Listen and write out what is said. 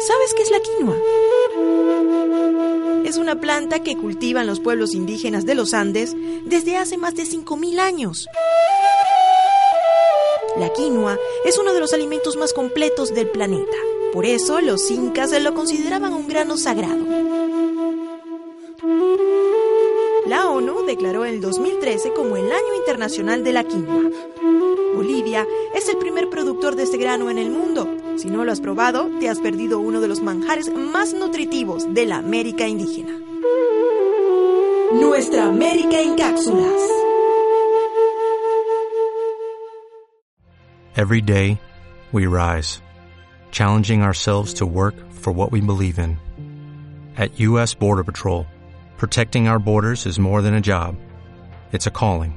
¿Sabes qué es la quinoa? Es una planta que cultivan los pueblos indígenas de los Andes desde hace más de 5.000 años. La quinoa es uno de los alimentos más completos del planeta. Por eso los incas lo consideraban un grano sagrado. La ONU declaró el 2013 como el Año Internacional de la Quinoa. Bolivia es el primer productor de este grano en el mundo. Si no lo has probado, te has perdido uno de los manjares más nutritivos de la América indígena. Nuestra América en cápsulas. Every day, we rise, challenging ourselves to work for what we believe in. At U.S. Border Patrol, protecting our borders is more than a job, it's a calling.